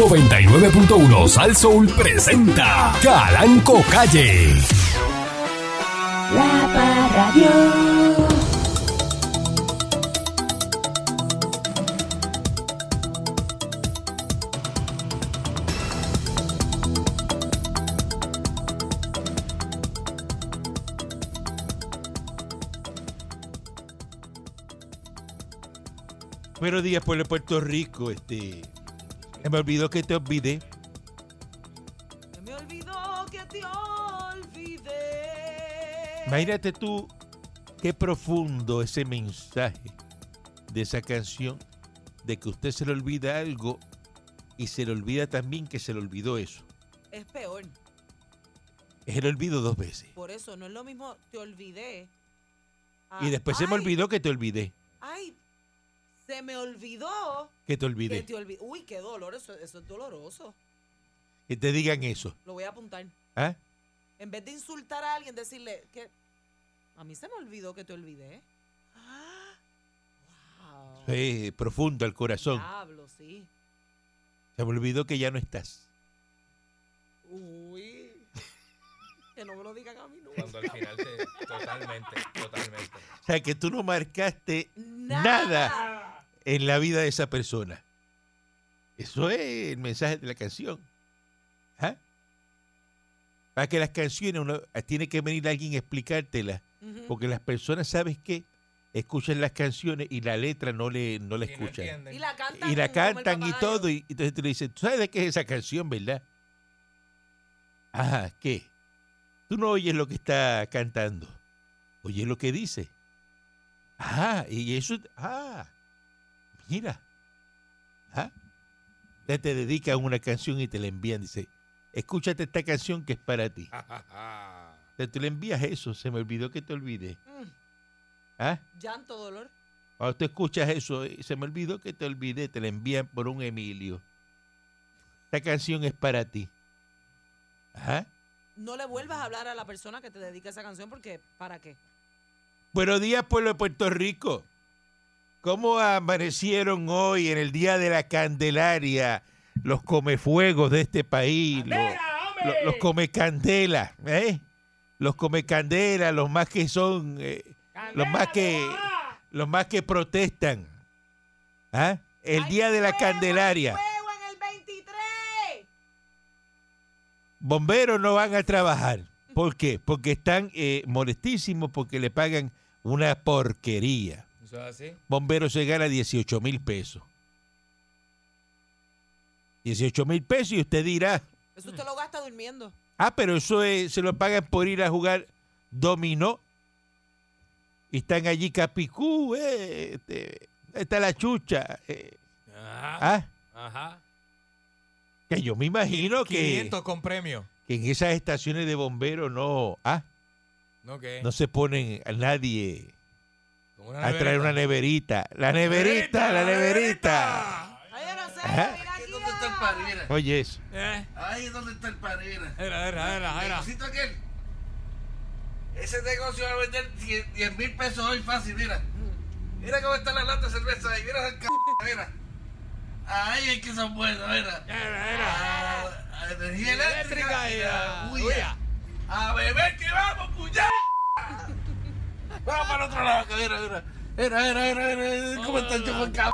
99.1 Sal Soul presenta Calanco Calle. La Parradio. Buenos días, pueblo de Puerto Rico. Este, me olvidó que te olvidé. Se me olvidó que te olvidé. Imagínate tú qué profundo ese mensaje de esa canción, de que usted se le olvida algo y se le olvida también que se le olvidó eso. Es peor. Es el olvido dos veces. Por eso no es lo mismo te olvidé. Y después se me olvidó que te olvidé. Ay, se me olvidó Que te que olvidé. te olvidé. Uy, qué dolor, eso, eso es doloroso. Que te digan eso. Lo voy a apuntar. ¿ah? En vez de insultar a alguien, decirle que a mí se me olvidó que te olvidé. Ah, wow. Sí, profundo al corazón. Diablo, sí. Se me olvidó que ya no estás. Uy. que no me lo digan a mí nunca. Cuando al final te. Totalmente, totalmente. O sea, que tú no marcaste Nada. nada en la vida de esa persona. Eso es el mensaje de la canción. ¿Ah? Para que las canciones uno, tiene que venir alguien a explicártelas. Porque las personas, ¿sabes qué? Escuchan las canciones y la letra no le, no la no escuchan. Y la cantan. y la cantan y todo. Y, entonces tú le dices, ¿tú sabes de qué es esa canción, verdad? Ajá, ¿qué? Tú no oyes lo que está cantando. Oyes lo que dice. Ah, y eso. Ah, mira. Ah. Ya te dedican una canción y te la envían. Dice, escúchate esta canción que es para ti. Entonces tú le envías eso. Se me olvidó que te olvidé. Mm, ¿Ah? llanto, dolor. Cuando tú escuchas eso, eh, se me olvidó que te olvidé, te la envían por un Emilio. Esta canción es para ti. Ajá. No le vuelvas a hablar a la persona que te dedica esa canción porque ¿para qué? Buenos días, pueblo de Puerto Rico. ¿Cómo amanecieron hoy en el Día de la Candelaria los comefuegos de este país? Los, los, los comecandela, ¿eh? Los los más que son, eh, los más que, los más que protestan. ¿Ah? El ¡Hay Día de la Candelaria. fuego en el 23! Bomberos no van a trabajar. ¿Por qué? Porque están eh, molestísimos porque le pagan una porquería. ¿Eso es así? Bomberos se gana 18 mil pesos. 18 mil pesos y usted dirá, Eso usted lo gasta durmiendo. ah, pero eso es- se lo pagan por ir a jugar dominó. Y están allí Capicú, eh, este, está la chucha. eh, Ajá. ah, Ajá. que yo me imagino que, 500 con premio. que en esas estaciones de bomberos no, ah, ¿No qué? no se ponen a nadie una a traer una neverita. La neverita, la neverita. ¿Dónde está el parera? Oye eso. Eh, Ahí es donde está el parera. era, era, era, El era. cosito aquel. Ese negocio va a vender 10 mil pesos hoy fácil, mira. Mira cómo está la lata de cerveza ahí, mira el c... mira. Ay, es que son buenos, mira. Era, era. Ah, energía eléctrica. Eléctrica y huya. A beber que vamos, puñal. Vamos para el otro lado, que mira, mira. Mira, mira, mira, mira. ¿Cómo está el chupón cabrón?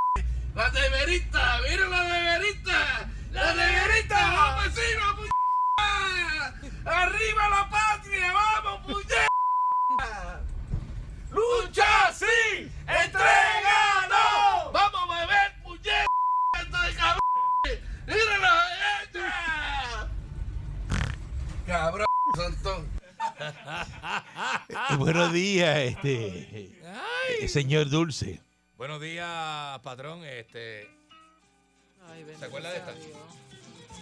La neverita, mira la neverita. La neverita, vamos encima, puñal. Arriba la patria, vamos, puñal. Lucha, sí, entrega, no. Vamos a beber, de cabrón. Mírala, ella. Cabrón, sontón. Buenos días, este eh, señor Dulce. Buenos días, patrón. Este, Ay, ¿Se acuerda de esta?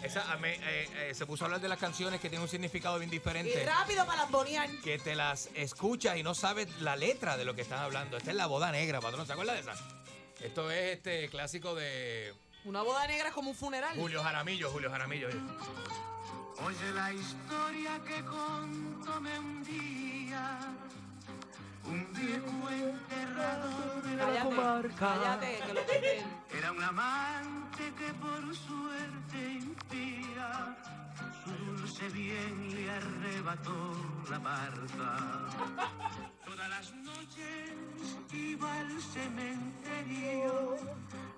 Esa, a mí, eh, eh, se puso a hablar de las canciones que tienen un significado bien Y diferente. rápido para. Que te las escuchas y no sabes la letra de lo que están hablando. Esta es la boda negra, patrón. ¿Se acuerda de esa? Esto es este clásico de Una boda negra es como un funeral. Julio Jaramillo. Julio Jaramillo. Oye la historia que contóme un día, un viejo enterrador de la Cállate, comarca. cállate, que lo él. Era un amante que por suerte ese bien le arrebató la parta. Todas las noches iba al cementerio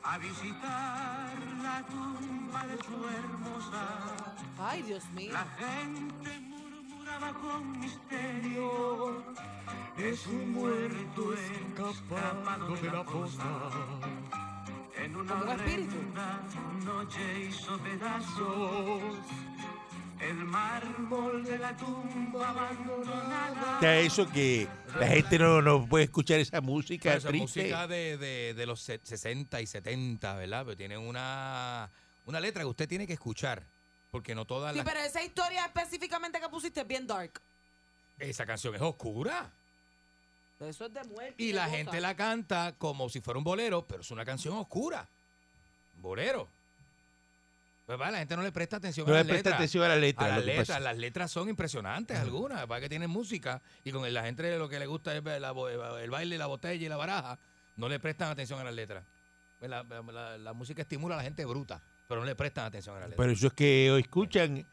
a visitar la tumba de su hermosa. Ay, Dios mío. La gente murmuraba con misterio. Es un muerto escapado de la fosa. En una espíritu. noche hizo pedazos el mármol de la tumba abandonada. Eso que la gente no, no puede escuchar esa música Esa triste. música de, de- de los se- 60 y 70, ¿verdad? Pero tienen una, una letra que usted tiene que escuchar. Porque no todas Sí, las... pero esa historia específicamente que pusiste es bien dark. Esa canción es oscura. Eso es de muerte. Y la gente la canta como si fuera un bolero, pero es una canción oscura. Bolero. Pues va, la gente no le presta atención No a le las presta letras. atención a la letra, A las lo que letras, pasa. las letras son impresionantes algunas, para que tienen música y con la gente lo que le gusta es ver la bo- el baile, la botella y la baraja, no le prestan atención a las letras. Pues La, la- la música estimula a la gente bruta, pero no le prestan atención a las letras. Pero eso es que hoy escuchan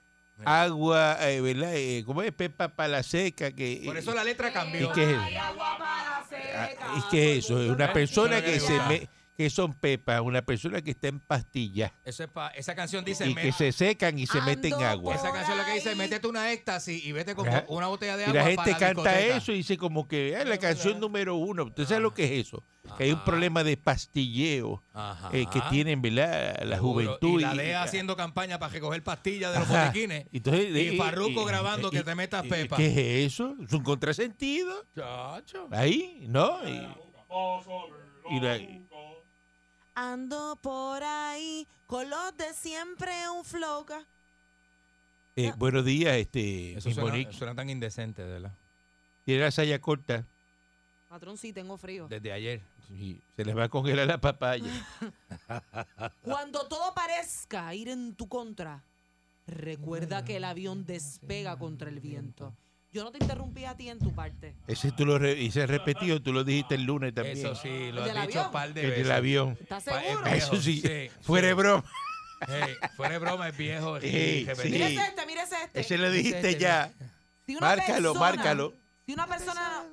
agua, eh, ¿verdad? Eh, ¿Cómo es? Pepa para la seca. Que, Por eso la letra cambió. ¿Y qué es eso? Ay, agua para Ah, seca, ¿Y qué es eso? Es una ¿Eh? persona que se le me, que son pepas, una persona que está en pastillas Eso es pa- esa canción dice y que se secan y se meten Ando agua. esa canción lo que dice métete una éxtasis y vete con Ajá. una botella de Y agua la gente para canta discoteca. eso y dice como que es la canción número uno. ¿Usted sabe lo que es eso? Que hay un problema de pastilleo eh, que tienen, ¿verdad? La juventud. Y la DEA haciendo campaña para recoger pastillas de los Ajá. botiquines. Entonces, y eh, Farruko eh, grabando eh, que eh, te metas eh, pepa. ¿Qué es eso? Es un contrasentido. Chacho. Ahí, ¿no? Y, y la- Ando por ahí con los de siempre un floca. eh, buenos días, este. Eso suena, suena tan indecente, de ¿verdad? Tiene la saya corta. Patrón, sí, tengo frío. Desde ayer. y se les va a congelar la papaya. Cuando todo parezca ir en tu contra, recuerda que el avión despega contra el viento. Yo no te interrumpí a ti en tu parte. Ese tú lo re- ese repetido, tú lo dijiste el lunes también. Eso sí, lo ¿El has dicho un par de El veces. del avión. ¿Estás Pa- es seguro? Eso sí, sí, fuera sí. broma. Hey, fuera de broma, es viejo. Mírese este, mírese este. Ese lo dijiste Ese- ya. Si Márcalo, persona- márcalo. Si una persona...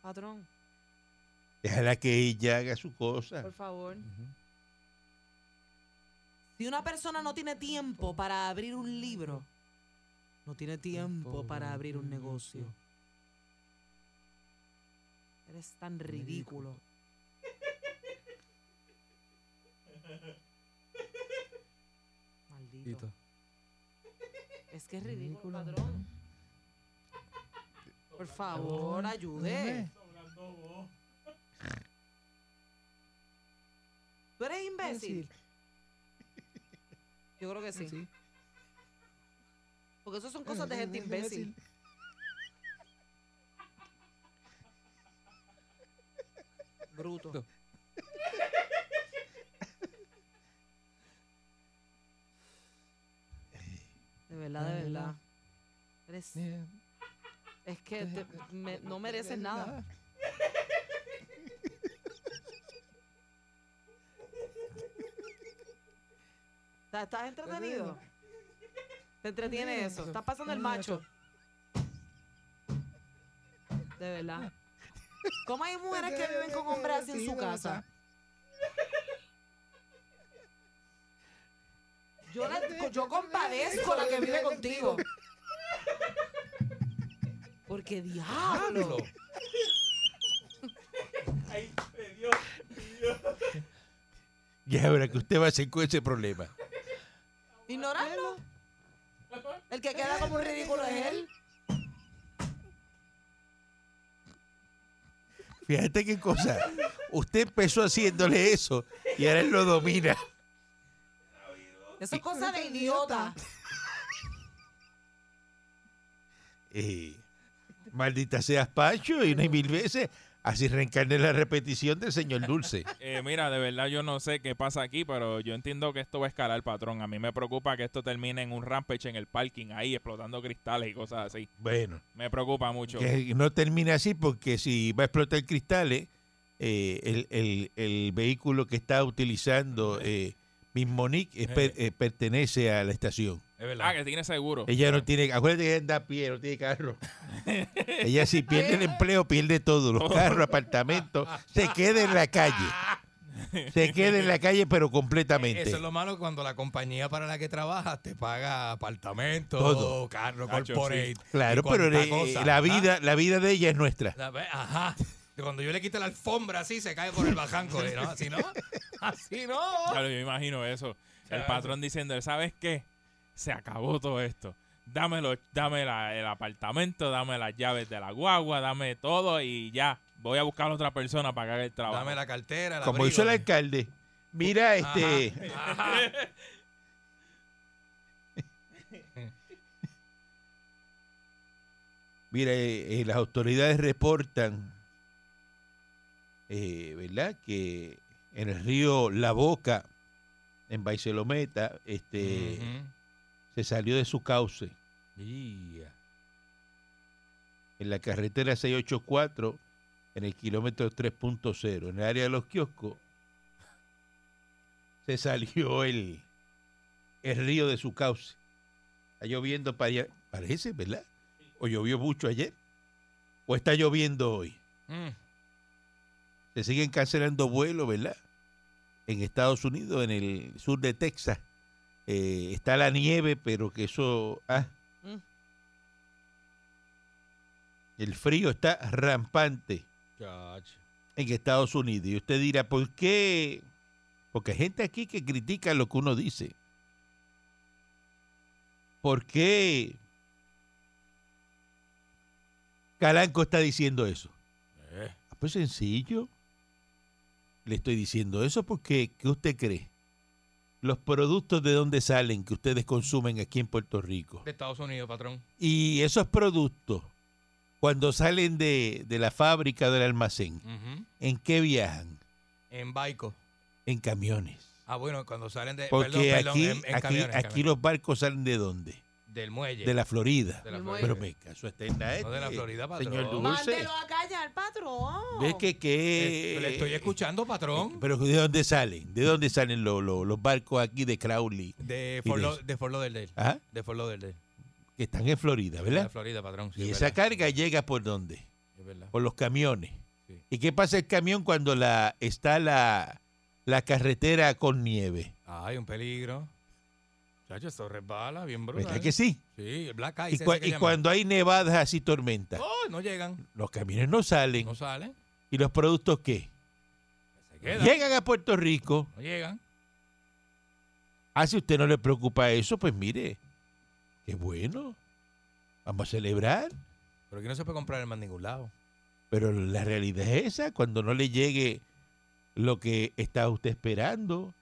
Patrón, Déjala que ella haga su cosa. por favor. Si una persona no tiene tiempo para abrir un libro, no tiene tiempo para abrir un negocio. Eres tan ridículo. Maldito. Es que es ridículo, padrón. Por favor, ayude. ¿Tú eres imbécil? Yo creo que sí. Porque eso son cosas de gente imbécil. Bruto. De verdad, de verdad. Eres- es que te- me- no mereces nada. ¿Estás- ¿Estás entretenido? ¿Te entretiene eso? ¿Estás pasando el macho? De verdad. ¿Cómo hay mujeres que viven con hombres así en su casa? Yo, la- yo compadezco a la que vive contigo. Porque diablo. Ya verá que usted va a hacer con ese problema. El que queda como un ridículo es él. Fíjate qué cosa. Usted empezó haciéndole eso y ahora él lo domina. Eso es cosa de idiota. Eh, maldita seas Pancho y una y mil veces. Así reencarne la repetición del señor Dulce. Eh, mira, de verdad yo no sé qué pasa aquí, pero yo entiendo que esto va a escalar, patrón. A mí me preocupa que esto termine en un rampage en el parking, ahí explotando cristales y cosas así. Bueno, Me preocupa mucho. que no termine así porque si va a explotar cristales, eh, el, el- el vehículo que está utilizando eh, Miss Monique es per- eh, pertenece a la estación. Es verdad. Ah, que tiene seguro. Ella no tiene, acuérdate que ella anda a pie, no tiene carro. Ella si pierde el empleo, pierde todo, los carros, apartamentos, se queda en la calle. Se queda en la calle, pero completamente. Eso es lo malo cuando la compañía para la que trabajas te paga apartamento, Todo. carro corporate. Claro, pero cosa, la ¿ah? vida, la vida de ella es nuestra. La Ajá. Cuando yo le quite la alfombra así, se cae por el bajanco. ¿no? Así no. Así no. Claro, yo imagino eso. El patrón diciendo, ¿sabes qué? Se acabó todo esto. Dámelo, dame la- el apartamento, dame las llaves de la guagua, dame todo y ya. Voy a buscar a otra persona para que haga el trabajo. Dame la cartera. el Como abrigo, hizo el alcalde. Mira, este. Ajá. Mira, eh, eh, las autoridades reportan, eh, ¿verdad? Que en el río La Boca, en Baicelometa, este. Se salió de su cauce Yeah. en la carretera 684, en el kilómetro 3.0, en el área de los kioscos, se salió el, el río de su cauce. Está lloviendo para allá, parece, ¿verdad? O llovió mucho ayer, o está lloviendo hoy. Mm. Se siguen cancelando vuelos, ¿verdad? En Estados Unidos, en el sur de Texas, eh, está la nieve, pero que eso... ah. Mm. El frío está rampante en Estados Unidos. Y usted dirá, ¿por qué? Porque hay gente aquí que critica lo que uno dice. ¿Por qué Calanco está diciendo eso? Eh. Ah, Pues sencillo. Le estoy diciendo eso porque, ¿qué usted cree? Los productos de dónde salen que ustedes consumen aquí en Puerto Rico. De Estados Unidos, patrón. Y esos productos, cuando salen de, de la fábrica del almacén. ¿en qué viajan? En Baico. En camiones. Ah, bueno, cuando salen de. Porque perdón, perdón, aquí, en, en aquí, camiones, aquí camiones. los barcos salen de dónde? Del muelle. De la Florida. De la Florida. Pero me caso está en la No de la este, Florida, patrón. Señor Dulce. Mándelo a callar, patrón. ¿Ves que, que Eh, le estoy escuchando, patrón. Pero ¿de dónde salen? ¿De dónde salen los, los, los barcos aquí de Crowley? De Fort, de de Fort Lauderdale. ¿Ah? De Fort Lauderdale. Que están en Florida, De ¿verdad? Florida, patrón. sí, y es esa verdad. carga llega por dónde? Es verdad. Por los camiones. Sí. ¿Y qué pasa el camión cuando la está la, la carretera con nieve? Ay, un peligro. Chacho, esto resbala bien brutal. ¿Verdad que sí? Sí, el Black Y, Ice. cuando hay nevadas así tormentas, Oh, no llegan. los camiones no salen. No salen. ¿Y los productos qué? Se quedan. Llegan a Puerto Rico. No llegan. Ah, si usted no le preocupa eso, pues mire, qué bueno. Vamos a celebrar. Pero aquí no se puede comprar en más ningún lado. Pero la realidad es esa, cuando no le llegue lo que está usted esperando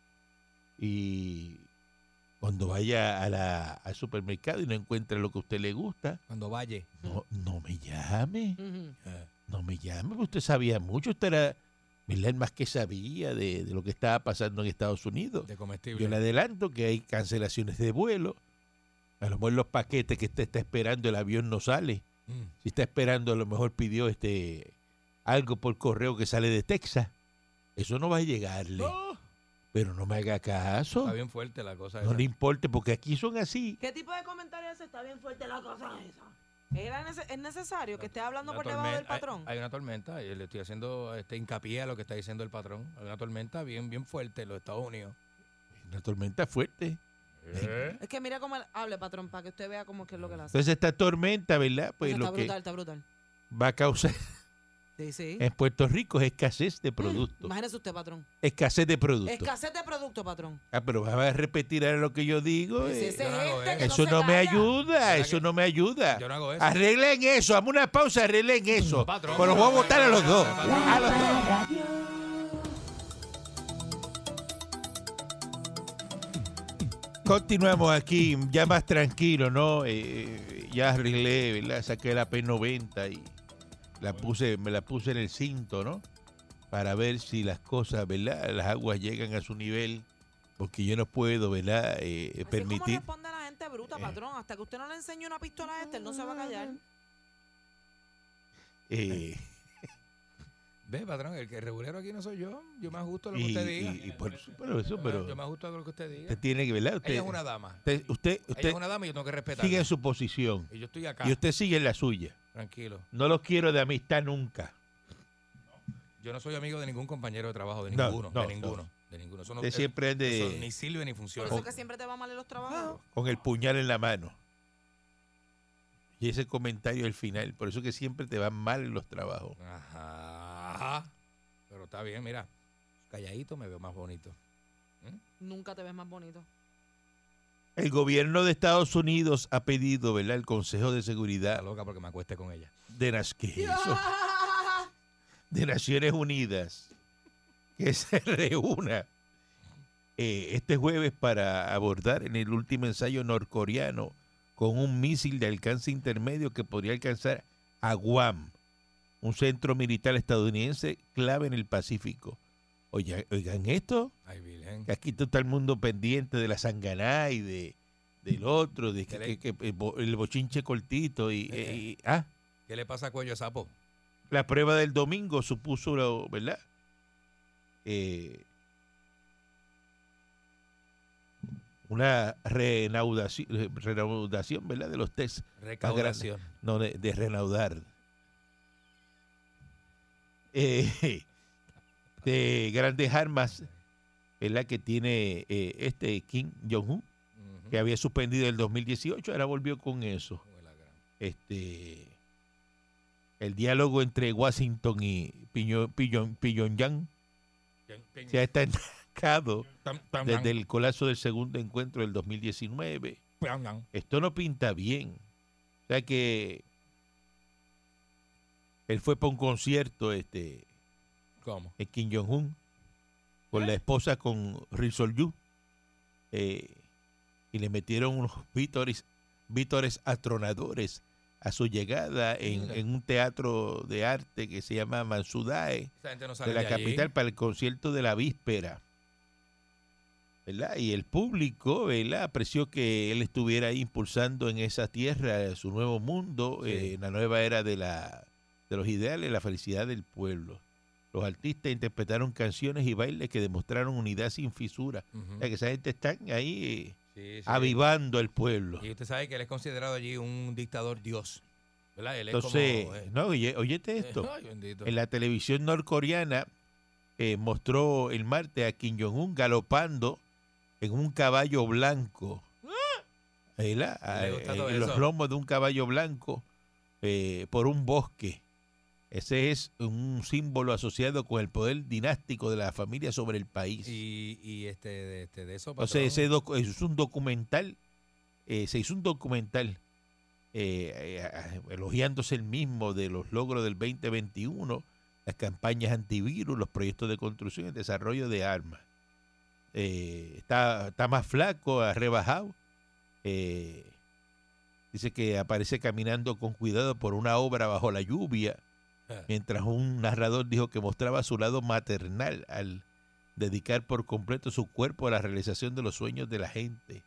y cuando vaya a la, al supermercado y no encuentre lo que a usted le gusta, Cuando valle. no, no me llame, Ujú. no me llame, porque usted sabía mucho, usted era ¿verdad? el más que sabía de, de lo que estaba pasando en Estados Unidos. De comestible. Yo le adelanto que hay cancelaciones de vuelo, a lo mejor los paquetes que usted está esperando, el avión no sale. Mm. Si está esperando, a lo mejor pidió este algo por correo que sale de Texas. Eso no va a llegarle. Oh, Pero no me haga caso. está bien fuerte la cosa No esa. le importe, porque aquí son así. ¿Qué tipo de comentario es ese? Está bien fuerte la cosa esa. ¿Era nece- ¿Es necesario que esté hablando Una por debajo del hay- patrón? Hay, una tormenta, y le estoy haciendo este hincapié a lo que está diciendo el patrón. Hay una tormenta bien, bien fuerte en los Estados Unidos. Una tormenta fuerte. Es que mira cómo él hable, patrón, para que usted vea cómo es que es lo que le hace. Entonces esta tormenta, ¿verdad? Pues está lo que brutal, está brutal. va a causar Sí, sí. en Puerto Rico es escasez de productos. Imagínese usted, patrón. Escasez de productos. Escasez de producto, patrón. Ah, pero vas a repetir ahora lo que yo digo. Si eh. ese yo no hago este que Eso no me ayuda, ¿Verdad eso que- no me ayuda. Yo no hago eso. Arreglen eso, dame una pausa, arreglen eso. Patrón. Pues los voy a votar a los dos. A los dos. La radio. Continuamos aquí, ya más tranquilo, ¿no? Eh, ya arreglé, ¿verdad? Saqué la P90 y la puse, me la puse en el cinto, ¿no? Para ver si las cosas, ¿verdad? Las aguas llegan a su nivel, porque yo no puedo, ¿verdad? Eh, Así es como permitir. responde la gente bruta, patrón. Hasta que usted no le enseñe una pistola a este, él no se va a callar. eh, Ve, patrón, el que regulero aquí no soy yo. Yo me ajusto a lo que Y, usted diga. y- y por eso, pero eso, Yo me- pero yo me ajusto a lo que usted diga. usted tiene que, ¿verdad? Usted, Ella es una dama. usted, usted, Ella es una dama y yo tengo que respetar. sigue en su posición Y yo estoy acá. y usted sigue en la suya. Tranquilo. No los quiero de amistad nunca. Yo no soy amigo de ningún compañero de trabajo, de No, ninguno, no, de ninguno, de ninguno. Eso no, Usted siempre es eso de, ni sirve ni Por funciona. eso es que siempre te va mal en los trabajos. con el puñal en la mano. Y ese comentario al final, por eso que siempre te van mal en los trabajos. Ajá. Pero está bien, mira. Calladito me veo más bonito. Nunca te ves más bonito. El gobierno de Estados Unidos ha pedido, ¿verdad? El Consejo de Está Seguridad loca porque me acueste con ella. de, Nas- ¿qué es eso? de Naciones Unidas que se reúna eh, este jueves para abordar en el último ensayo norcoreano con un misil de alcance intermedio que podría alcanzar a Guam, un centro militar estadounidense clave en el Pacífico. Oye, oigan esto, Ay, que aquí está el mundo pendiente de la sanganá y de del otro, de que, ¿Qué le- que- que el bo- el bochinche cortito y, Eh. y- ah, ¿Qué le pasa a cuello sapo? la prueba del domingo supuso, lo- ¿verdad? Eh, una renaudación, renaudación, ¿verdad? De los test, Recaudación. no de, de renaudar. Eh, de grandes armas, ¿verdad? Que tiene eh, este Kim Jong-un, que había suspendido el 2018, ahora volvió con eso. La Este, el diálogo entre Washington y Pyongyang se ha estancado desde el colapso del segundo encuentro del 2019. tam- Esto no pinta bien. O sea que él fue para un concierto este, ¿Cómo? en Kim Jong-un con la esposa con Ri Sol-yu eh, y le metieron unos vítores, vítores atronadores a su llegada en, en un teatro de arte que se llama Mansudae no de la allí. capital para el concierto de la víspera. ¿verdad? Y el público ¿verdad? apreció que él estuviera ahí impulsando en esa tierra su nuevo mundo, Sí. eh, la nueva era de, la, de los ideales, la felicidad del pueblo. Los artistas interpretaron canciones y bailes que demostraron unidad sin fisura. Ujú. O sea, que esa gente está ahí eh, Sí, sí. avivando el pueblo. Y usted sabe que él es considerado allí un dictador dios. ¿Verdad? Él es Entonces, como, eh, no, oye, óyete esto. Ay, bendito. En la televisión norcoreana eh, mostró el martes a Kim Jong-un galopando en un caballo blanco. ¿verdad? ¿A él le gusta Eh, todo en los lomos de un caballo blanco eh, por un bosque. Ese es un símbolo asociado con el poder dinástico de la familia sobre el país. Y, y este, de, este, de eso, O sea, patrón, ese docu- es un documental, eh, se hizo un documental eh, eh, elogiándose el mismo de los logros del 2021, las campañas antivirus, los proyectos de construcción y desarrollo de armas. Eh, está, está más flaco, ha rebajado. dice que aparece caminando con cuidado por una obra bajo la lluvia. Mientras un narrador dijo que mostraba su lado maternal al dedicar por completo su cuerpo a la realización de los sueños de la gente.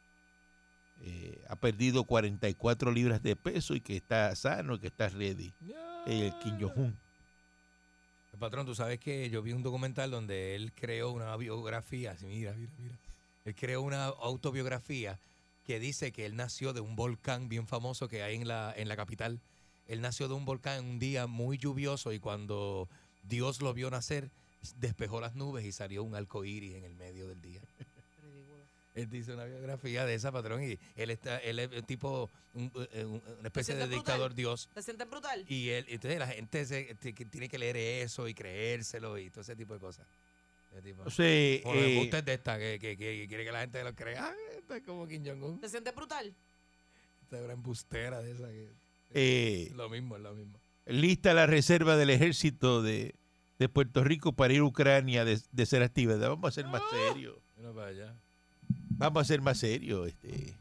Eh, ha perdido 44 libras de peso y que está sano, que está ready. El Kim Jong-un. Patrón, tú sabes que yo vi un documental donde él creó una biografía. Mira, mira, mira. Él creó una autobiografía que dice que él nació de un volcán bien famoso que hay en la, en la capital. Él nació de un volcán en un día muy lluvioso y cuando Dios lo vio nacer, despejó las nubes y salió un arco iris en el medio del día. Ridículo. Él dice una biografía de esa, patrón, y él está, él es tipo un- eh, un- una especie de brutal? dictador Dios. ¿Te sientes brutal? Y él, entonces la gente se- tiene que leer eso y creérselo y todo ese tipo de cosas. Tipo. Como los eh, de esta, que, que, que quiere que la gente lo crea. Ah, esta es como Kim Jong-un. ¿Te sientes brutal? Esta es una embustera de esa. Que, eh, lo mismo, es lo mismo. lista la reserva del ejército de, de Puerto Rico para ir a Ucrania de, de ser actividad. Vamos a ser más serios. Para allá. Vamos a ser más serios. Este.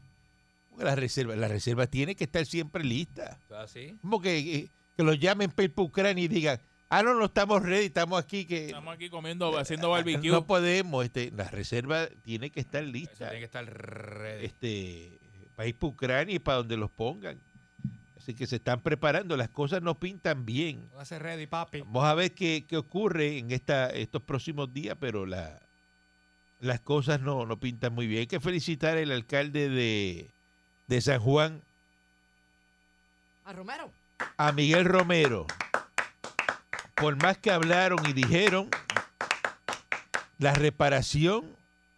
La reserva, la reserva tiene que estar siempre lista. ¿Está así? Como que, que, que los llamen para Ucrania y digan, ah, no, no estamos ready, estamos aquí que Estamos aquí comiendo, haciendo barbecue. no podemos. Este, la reserva tiene que estar Eso lista. tiene que estar ready. Este, para ir para Ucrania y para donde los pongan. Así que se están preparando, las cosas no pintan bien. Va a ser ready, papi. Vamos a ver qué, qué ocurre en esta, estos próximos días, pero la, las cosas no, no pintan muy bien. Hay que felicitar al alcalde de, de San Juan, A Romero. a Miguel Romero. Por más que hablaron y dijeron, la reparación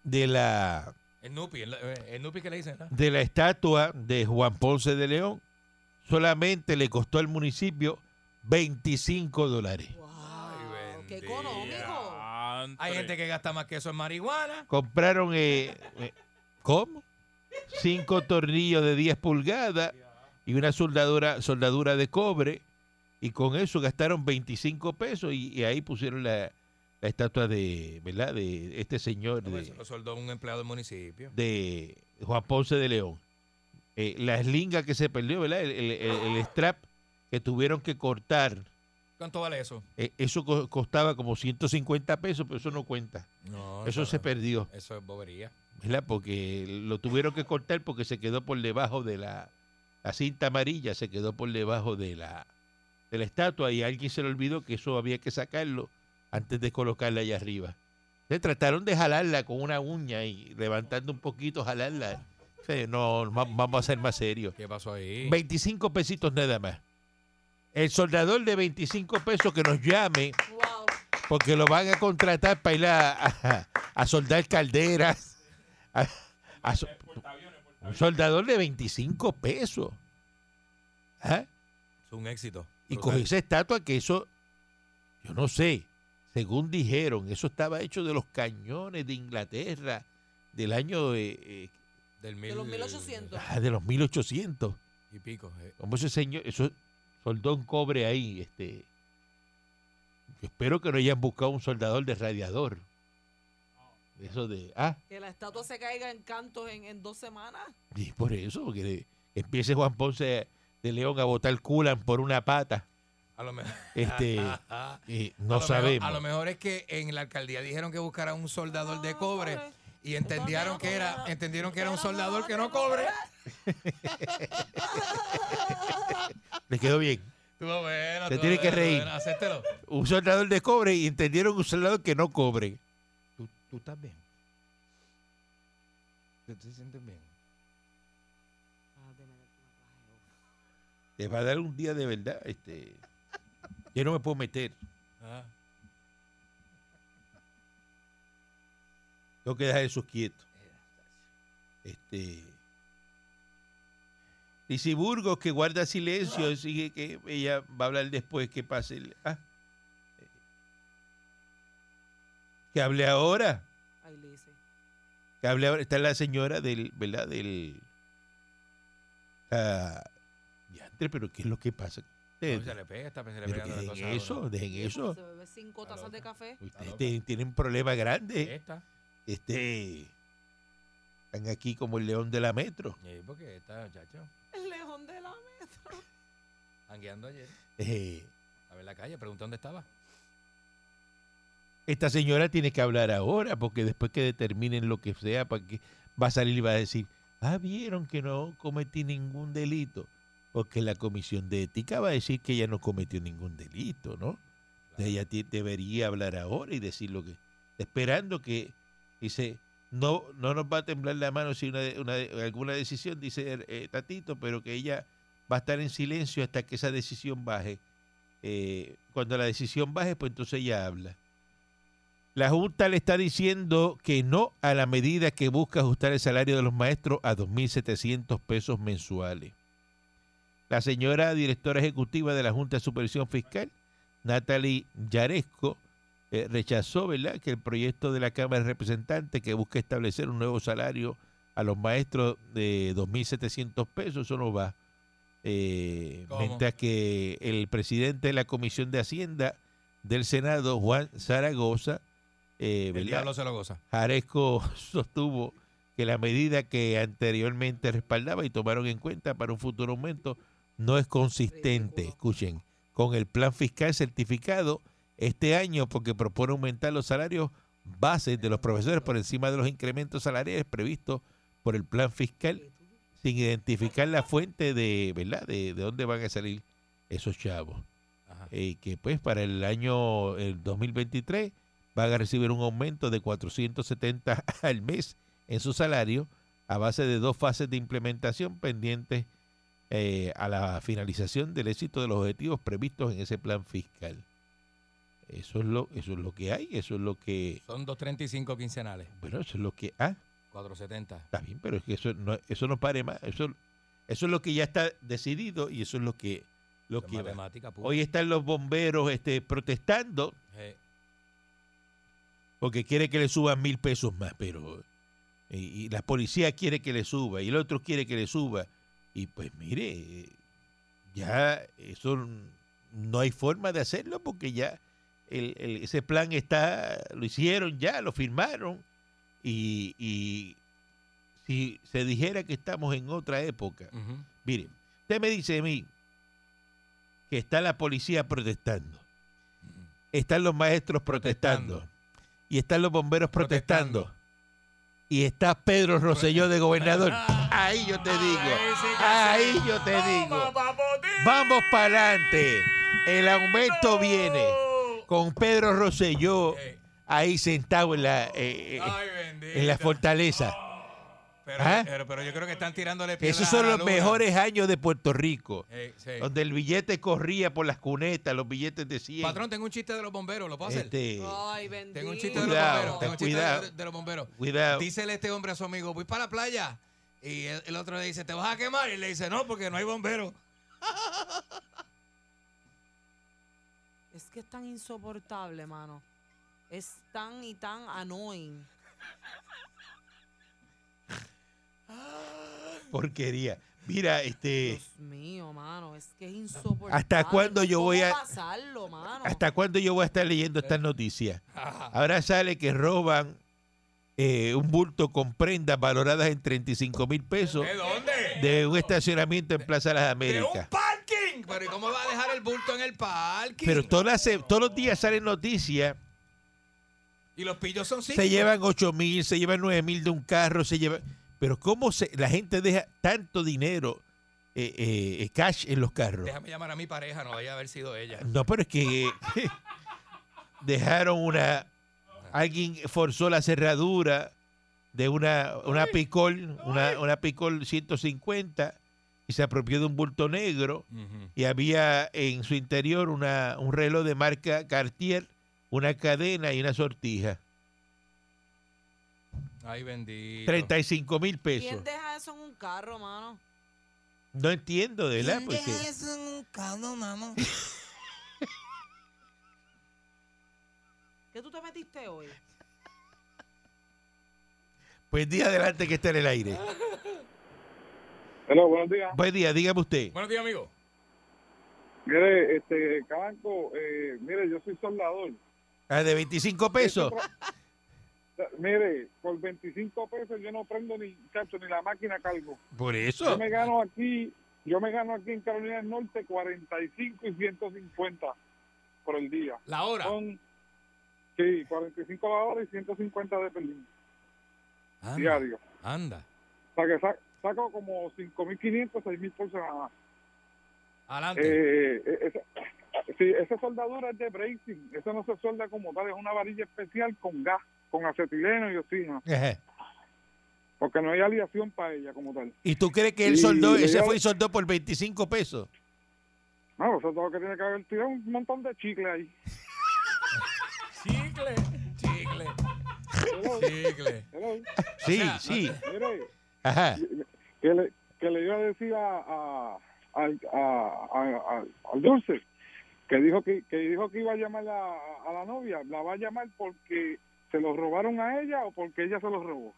de la, El Nupi, el, el Nupi que le dicen, ¿no? de la estatua de Juan Ponce de León solamente le costó al municipio 25 dólares. Wow, qué económico. Hay gente que gasta más que eso en marihuana. Compraron, eh, eh, ¿cómo? Cinco tornillos de 10 pulgadas y una soldadura, soldadura de cobre. Y con eso gastaron 25 pesos y, y ahí pusieron la, la estatua de, ¿verdad? De este señor, No, de, lo soldó un empleado del municipio. de Juan Ponce de León. Eh, la eslinga que se perdió, ¿verdad? El, el- el- el strap que tuvieron que cortar. ¿Cuánto vale eso? eh, eso co- costaba como 150 pesos, pero eso no cuenta. No, Eso se perdió. Eso es bobería. ¿verdad? Porque lo tuvieron que cortar porque se quedó por debajo de la, la cinta amarilla, se quedó por debajo de la, de la estatua y a alguien se le olvidó que eso había que sacarlo antes de colocarla allá arriba. Se trataron de jalarla con una uña y levantando un poquito, jalarla. No, va- vamos a ser más serios. ¿Qué pasó ahí? 25 pesitos nada más. El soldador de 25 pesos que nos llame Wow. porque lo van a contratar para ir a, a- a soldar calderas. a- a so- un soldador de 25 pesos. ¿Ah? Es un éxito. Y cogió esa estatua que eso, yo no sé, según dijeron, eso estaba hecho de los cañones de Inglaterra del año eh, eh, De los 1800. ah, de los 1800. Y pico. eh. Como ese señor, eso soldó un cobre ahí, este. Yo espero que no hayan buscado un soldador de radiador. Eso de, ah, Que la estatua se caiga en cantos en, en dos semanas. y por eso, porque le- empiece Juan Ponce de León a botar culan por una pata. A lo mejor. Este, a eh, lo no mejor- sabemos. a lo mejor es que en la alcaldía dijeron que buscara un soldador de cobre y entendieron que era, entendieron que era un soldador que no cobre. Le quedó bien. Estuvo bueno, Te estuvo tiene que reír. bueno, acéptelo. Un soldador de cobre y entendieron un soldador que no cobre. Tú, tú también. ¿Tú te sientes bien? Tú. Te va a dar un día de verdad. Este, yo no me puedo meter. Ah. Tengo que dejar esos quietos. Este. Dice Burgos que guarda silencio, sigue que ella va a hablar después que pase el. ah. Que hable ahora. Que hable ahora. Está la señora del, ¿verdad? Del. Ah, diantre, pero ¿qué es lo que pasa? No, se le pega, está se le dejen cosa eso, uno. dejen eso. Se bebe cinco tazas de café. Ustedes tienen un problema grande. Esta. Este. Están aquí como el león de la metro. Sí, porque esta muchacho, El león de la metro. hangueando ayer, Eh, a ver la calle, pregunté dónde estaba. esta señora tiene que hablar ahora, porque después que determinen lo que sea, para que va a salir y va a decir, ah, vieron que no cometí ningún delito. Porque la comisión de ética va a decir que ella no cometió ningún delito, ¿no? Entonces ella debería hablar ahora y decir lo que. Esperando que, dice, no, no nos va a temblar la mano si una, una- alguna decisión, dice eh, Tatito, pero que ella va a estar en silencio hasta que esa decisión baje. Eh, cuando la decisión baje, pues entonces ella habla. La Junta le está diciendo que no a la medida que busca ajustar el salario de los maestros a 2.700 pesos mensuales. La señora directora ejecutiva de la Junta de Supervisión Fiscal, Natalie Yaresco, eh, rechazó ¿verdad? que el proyecto de la Cámara de Representantes que busca establecer un nuevo salario a los maestros de 2.700 pesos, eso no va. Eh, mientras que el presidente de la Comisión de Hacienda del Senado, Juan Zaragoza, eh, El ¿verdad? diablo se lo goza. Jaresco sostuvo que la medida que anteriormente respaldaba y tomaron en cuenta para un futuro aumento no es consistente, escuchen, con el plan fiscal certificado este año porque propone aumentar los salarios bases de los profesores por encima de los incrementos salariales previstos por el plan fiscal sin identificar la fuente de, ¿verdad? De, de dónde van a salir esos chavos. Eh, que pues para el año el 2023 van a recibir un aumento de 470 al mes en su salario a base de dos fases de implementación pendientes eh, a la finalización del éxito de los objetivos previstos en ese plan fiscal. Eso es lo, eso es lo que hay, eso es lo que, Son 235 quincenales. bueno, eso es lo que, ah, 470. está bien, pero es que eso no, eso no pare más, eso, eso es lo que ya está decidido y eso es lo que, lo que matemática pura. Hoy están los bomberos este, protestando porque quiere que le suban mil pesos más, pero y, y la policía quiere que le suba y el otro quiere que le suba y pues mire, ya eso no hay forma de hacerlo porque ya el- el- ese plan está, lo hicieron ya, lo firmaron y, y si se dijera que estamos en otra época, ujú. mire, usted me dice a mí que está la policía protestando, están los maestros protestando, Protestando. y están los bomberos protestando, Protestando. y está Pedro Rosselló de gobernador. Ahí yo te digo, ahí yo te digo, vamos para adelante. El aumento viene con Pedro Rosselló Eh, ahí sentado en la, eh, eh, Ay, bendito. en la fortaleza. Pero, ¿Ah? pero, pero yo creo que están tirándole piedras Esos a son la los luna. mejores años de Puerto Rico. Eh, sí. Donde el billete corría por las cunetas, los billetes de 100. Patrón, tengo un chiste de los bomberos, ¿lo puedo hacer? Este, Ay, bendito. Tengo un chiste de los bomberos. Tengo un chiste cuidado. de, de los bomberos. cuidado. Dícele este hombre a su amigo, voy para la playa. Y el, el otro le dice, ¿te vas a quemar? Y le dice, no, porque no hay bomberos. Es que es tan insoportable, mano. Es tan y tan annoying. Porquería. Mira, este, Dios mío, mano. Es que es insoportable. ¿Hasta cuándo yo ¿Cómo voy a- pasarlo, mano? ¿hasta cuándo yo voy a estar leyendo estas noticias? Ahora sale que roban eh, un bulto con prendas valoradas en 35 mil pesos ¿De dónde? de un estacionamiento en Plaza Las ¡De un Pero ¿y cómo va a dejar el bulto en el parking? Pero todas las se- todos los días salen noticias. y los pillos son cinco. Se llevan 8 mil, se llevan 9 mil de un carro, se llevan... Pero ¿cómo se, la gente deja tanto dinero, eh, eh, cash en los carros? Déjame llamar a mi pareja, no vaya a haber sido ella. No, pero es que dejaron una. Alguien forzó la cerradura de una, una picol, una, una picol 150 y se apropió de un bulto negro y había en su interior una, un reloj de marca Cartier, una cadena y una sortija. Ay, bendito. 35 mil pesos. ¿Quién deja eso en un carro, mano? No entiendo, de verdad. Porque, eso en un carro, mano? ¿Qué tú te metiste hoy? pues día adelante que está en el aire. Hola, buenos días. Buen día, dígame usted. Buenos días, amigo. Mire, este, Cabanco, eh, mire, yo soy soldador. Ah, de 25 pesos. Mire, por 25 pesos yo no prendo ni chacho ni la máquina cargo. Por Yo eso. me gano aquí, yo me gano aquí en Carolina del Norte 45 y 150 por el día. La hora. Son, sí, 45 la hora y 150 de Berlín, Anda. diario. Anda. O sea que sa- saco como 5.500, 6.000 por semana. Adelante. Eh, eh, esa, sí, esa soldadura es de bracing. Eso no se solda como tal, es una varilla especial con gas, con acetileno y oxígeno. Porque no hay aleación para ella como tal. ¿Y tú crees que él soldó, ese ella- fue y soldó por 25 pesos? No, eso es todo lo que tiene que haber tirado un montón de chicle ahí. Chicle. Chicle. Hello, Chicle. hello. Sí, sea, sí. Mire, Ajá. que le, que le iba a decir a, a, a- a- Dulce que dijo que, que dijo que iba a llamar a, a la novia. ¿La va a llamar porque se lo robaron a ella o porque ella se los robó?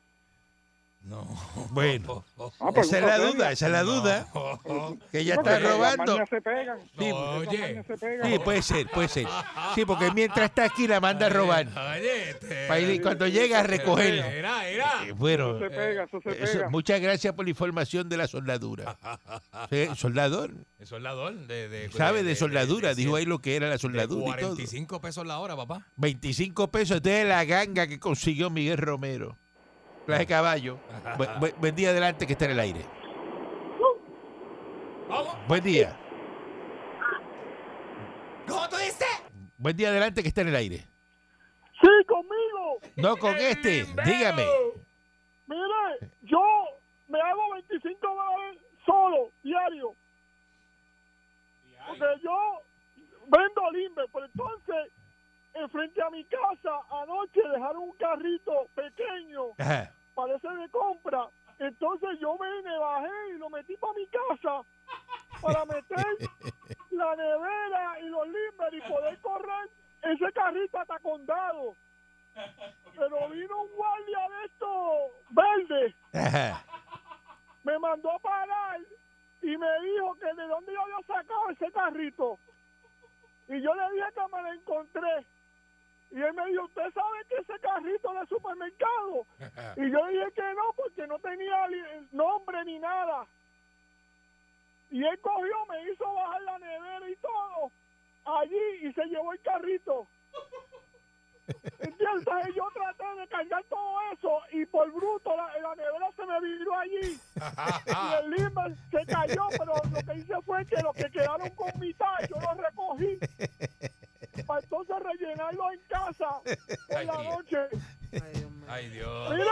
No. Bueno. Ah, Esa es la duda, esa es la duda. No. Que ella está las robando. mañas se pegan. Sí, No, oye. mañas se pegan. Sí, puede ser, puede ser. Sí, porque mientras está aquí la manda a robar. Oye, ir- cuando llega a recogerlo. Era, era. Eh, Bueno, Eso se pega, eso se eso- pega. muchas gracias por la información de la soldadura. Sí, soldador. El soldador de, de- Sabe de soldadura, dijo ahí lo que era la soldadura y todo. 45 pesos la hora, papá. 25 pesos de la ganga que consiguió Miguel Romero. Plaje caballo. Bu- bu- buen día adelante que está en el aire. Buen día. ¿Cómo tú dices? Buen día adelante que está en el aire. Sí, conmigo. No con este. Dígame. Mire, yo me hago 25 dólares solo, diario. Porque yo vendo limber, pero entonces, enfrente a mi casa, anoche dejaron un carrito pequeño, Ajá. parece de compra. Entonces yo me, me bajé y lo metí para mi casa para meter la nevera y los limber y poder correr ese carrito hasta condado. Pero vino un guardia de estos verdes Ajá. me mandó a parar y me dijo que de dónde yo había sacado ese carrito. Y yo le dije que me lo encontré. Él me dijo, ¿usted sabe que ese carrito de supermercado? Y yo dije que no, porque no tenía nombre ni nada. Y él cogió, me hizo bajar la nevera y todo allí y se llevó el carrito. ¿Entiendes? Entonces yo traté de cargar todo eso y por bruto la, la nevera se me viró allí. y el limber se cayó, pero lo que hice fue que los que quedaron con mitad yo los recogí para entonces rellenarlo en casa por Ay, la noche. Ay, Dios mío. Ay, Dios. Mire,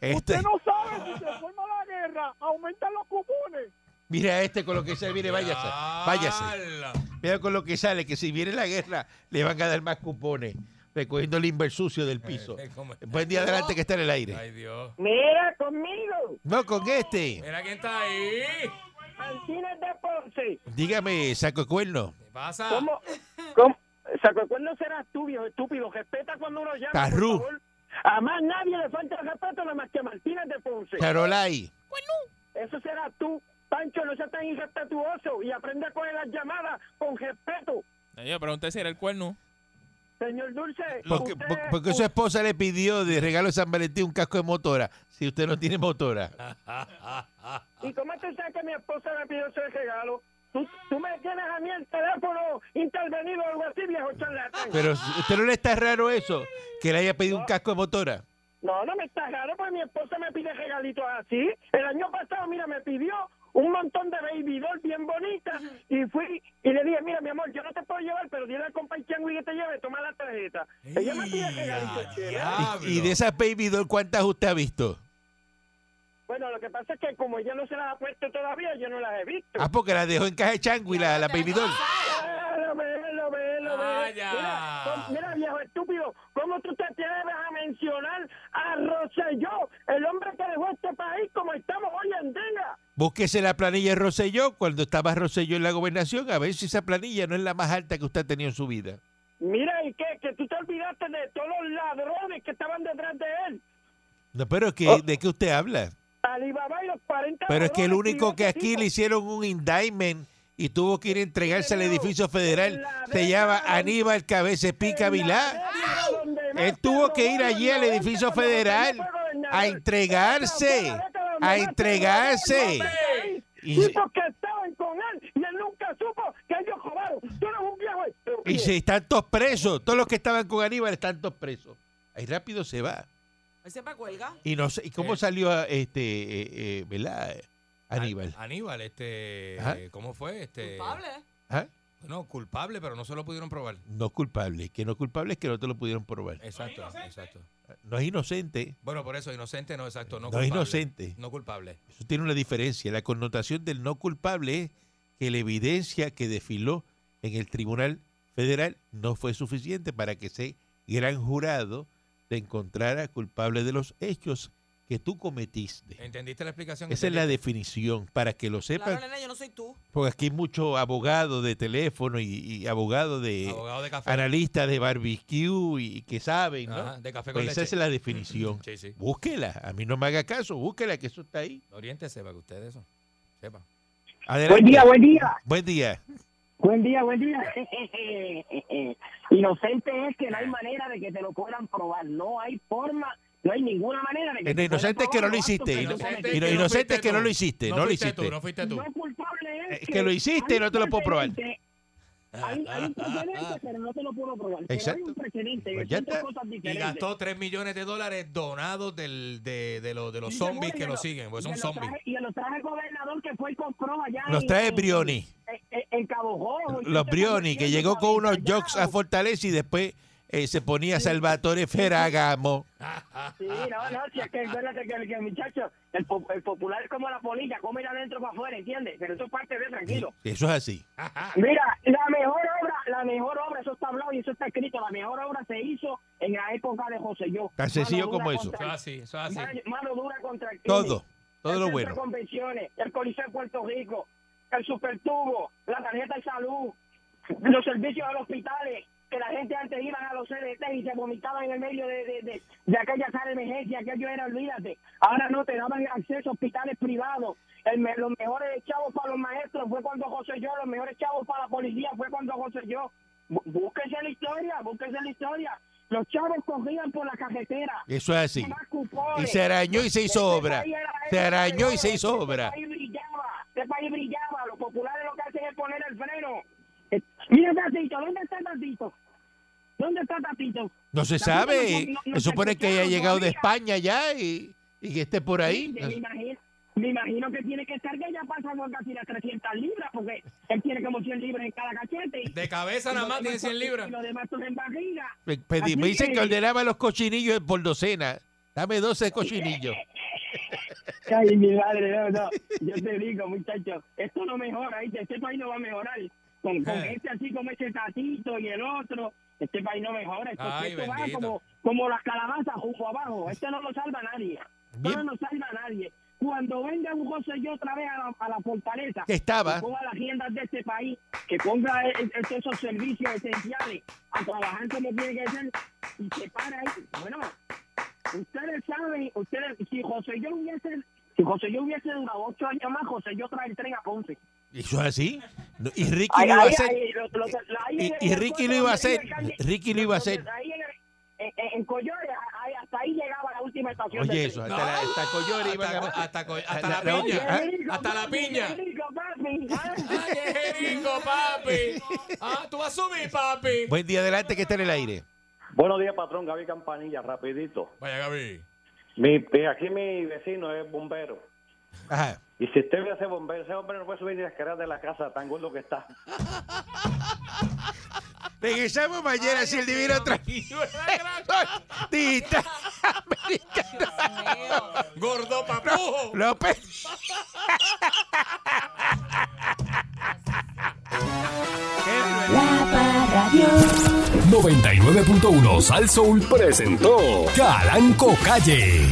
Este- usted no sabe si se forma la guerra, aumentan los cupones. Mira este con lo que sale. Mire, váyase. Váyase. Mira con lo que sale, que si viene la guerra, le van a dar más cupones. Recogiendo el limber sucio del piso. Eh, ¿cómo- Buen día adelante que está en el aire. Ay, Dios. Mira conmigo, No con este. Mira quién está ahí. Martínez de Ponce. Dígame, saco de cuerno. ¿Qué pasa? ¿Cómo? ¿Cómo? Saco, ¿cuándo serás tú, viejo estúpido? Respeta cuando uno llama, por Tarru. favor. A más nadie le falta el respeto nada más que a Martínez de Ponce. Carolai. Eso será tú. Pancho, no seas tan irrespetuoso y aprende a coger las llamadas con respeto. Yo pregunté si era el cuerno. Señor Dulce, Porque, usted- por- porque su esposa le pidió de regalo de San Valentín un casco de motora. Si usted no tiene motora. ¿Y cómo tú sabes que mi esposa me pidió ese regalo? ¿Tú, tú me tienes a mí el teléfono intervenido o algo así, viejo charlatán. Pero ¿usted no le está raro eso? Que le haya pedido un casco de motora. No, no me está raro, pues mi esposa me pide regalitos así. El año pasado, mira, me pidió un montón de baby doll bien bonitas y fui y le dije, mira, mi amor, yo no te puedo llevar, pero dile al compa Chango que te lleve, toma la tarjeta. Ella me pide regalitos. Y, y de esas baby doll, ¿cuántas usted ha visto? Bueno, lo que pasa es que como ella no se las ha puesto todavía, yo no las he visto. Ah, porque la dejó en caja de chango y la, la baby doll. Ah. Mira, mira, viejo estúpido, ¿cómo tú te atreves a mencionar a Rosselló, el hombre que dejó este país como estamos hoy en día? Búsquese la planilla de Rosselló cuando estaba Rosselló en la gobernación, a ver si esa planilla no es la más alta que usted ha tenido en su vida. Mira, ¿y qué? Que tú te olvidaste de todos los ladrones que estaban detrás de él. No, pero que, Oh. ¿de qué usted habla? Alibaba y los 40 Pero es que el único que aquí le hicieron un indictment y tuvo que ir a entregarse al edificio federal se llama Aníbal Cabece Pica Vilá. Él tuvo que ir allí al 90 edificio federal a entregarse, a entregarse. Y- Tipos que estaban con él y él nunca supo que ellos robaron. Tú eres un viejo. Y si están todos presos, todos los que estaban con Aníbal están todos presos. Ahí rápido se va. Él siempre cuelga. Y no sé, ¿y cómo Eh. salió este, eh, eh, ¿verdad? Aníbal. An- Aníbal, este. Ajá. ¿Cómo fue? Este. Culpable. ¿Ah? No, culpable, pero no se lo pudieron probar. No culpable. Que no culpable es que no te lo pudieron probar. Exacto, exacto. No es inocente. Bueno, por eso, inocente no, exacto. No, No es culpable. inocente. No culpable. Eso tiene una diferencia. La connotación del no culpable es que la evidencia que desfiló en el Tribunal Federal no fue suficiente para que ese gran jurado te encontrara culpable de los hechos que tú cometiste. ¿Entendiste la explicación? Esa es la definición, para que lo sepan, Claro, nena, yo no soy tú. porque aquí hay mucho abogado de teléfono y, y abogado de Abogado de café. analistas de barbecue y que saben, ¿no? Ajá, de café con Pues esa leche. es la definición. Sí, sí. Búsquela, a mí no me haga caso, búsquela, que eso está ahí. Oriéntese para que usted eso sepa. Adelante. Buen día, buen día. Buen día. Buen día, buen día. Inocente es que no hay manera de que te lo puedan probar. No hay forma, no hay ninguna manera de que Eh, te inocente es que no lo hiciste. Inocente es que no lo hiciste, no, lo hiciste. tú, no fuiste tú. No culpable es Es que lo hiciste y no te lo puedo probar. Hay, hay un precedente, pero no te lo puedo probar. Pero Exacto. hay un precedente. Pues son dos Y gastó 3 millones de dólares donados del, de, de, los- de los Y zombies que lo lo- siguen, porque y son lo zombies. traje- Y los traje gobernador que fue y compró allá. En- trae en- Brioni. en Cabo Los Brioni, que llegó con unos jokes a Fortaleza y después eh, se ponía Salvatore Ferragamo. Sí, no, no, si es que acuérdate que, el- que el muchacho, el, el popular es como la polilla, come de adentro para afuera, ¿entiendes? Pero eso es parte de tranquilo. Eso es así. Mira, la mejor obra, la mejor obra, eso está hablado y eso está escrito, la mejor obra se hizo en la época de José Yo. Tan sencillo Mano dura como eso. contra Eso es así, eso es así. Mano, dura contra el. Todo, todo el lo bueno. de convenciones, el Coliseo de Puerto Rico, el supertubo, la tarjeta de salud, los servicios a los hospitales, gente antes iba a los CDT y se vomitaban en el medio de, de, de, de aquella sala de emergencia, aquello era, olvídate. Ahora no, te daban acceso a hospitales privados. El los mejores chavos para los maestros fue cuando José yo, los mejores chavos para la policía fue cuando José yo. Bú- Búsquese la historia, búsquese la historia. Los chavos corrían por la carretera. Eso es así. Y se arañó y se hizo Este obra. Se arañó y se hizo Este obra. país brillaba, este país brillaba. Los populares lo que hacen es poner el freno. Eh, Mira, Tatito, ¿dónde está Tatito? ¿Dónde está Tatito? No se Tatito sabe. no- no- no Se supone que haya llegado de todavía. España ya y, y que esté por ahí. Sí, Me imagino, me imagino que tiene que estar que ya pasa por casi las 300 libras, porque él tiene como 100 libras en cada cachete. y- De cabeza nada más tiene 100 son- libras. Y lo demás son en barriga. Me, me dicen que- que ordenaba los cochinillos por docena. Dame 12 cochinillos. Ay, mi madre, no, no. Yo te digo, muchachos, esto no mejora, ¿viste? Este país no va a mejorar. Con, con Eh. este así como ese tatito y el otro, este país no mejora. Esto, Ay, esto va como, como las calabazas justo abajo. Este no lo salva nadie. Bien. No lo salva nadie. Cuando venga un José yo otra vez a la, a la fortaleza, Que estaba. que ponga las riendas de este país, que ponga e- e- esos servicios esenciales a trabajar como tiene que ser y se para ahí. Bueno, ustedes saben, ustedes, si José yo hubiese, si José yo hubiese durado ocho años más, José yo trae el tren a Ponce. Eso es así. No, Y Ricky Ahí- lo iba a hacer. lo- lo- Y, Ricky lo iba a hacer. Ricky lo iba a hacer. En, en, ahí- hasta ahí llegaba la última estación. Oye, eso, hasta, la, hasta Coyori iban a- Hasta, hasta, La- piña. ¿ah? Hasta la piña. Rico, papi, ¿ah? Ay, es rico, papi. Ah, tú vas a subir, papi. Buen día adelante que está en el aire. Buenos días, patrón. Gaby Campanilla, rapidito. Vaya, Gaby. Mi, mi- aquí mi vecino es bombero. Ajá. Y si usted ve a ese bombero, ese hombre no puede subir ni las escaleras de la casa, tan gordo que está. Regresamos mañana si el divino trae. Dita Gordo papujo. López. La Parradio. 99.1 Sal Soul presentó Calanco Calle.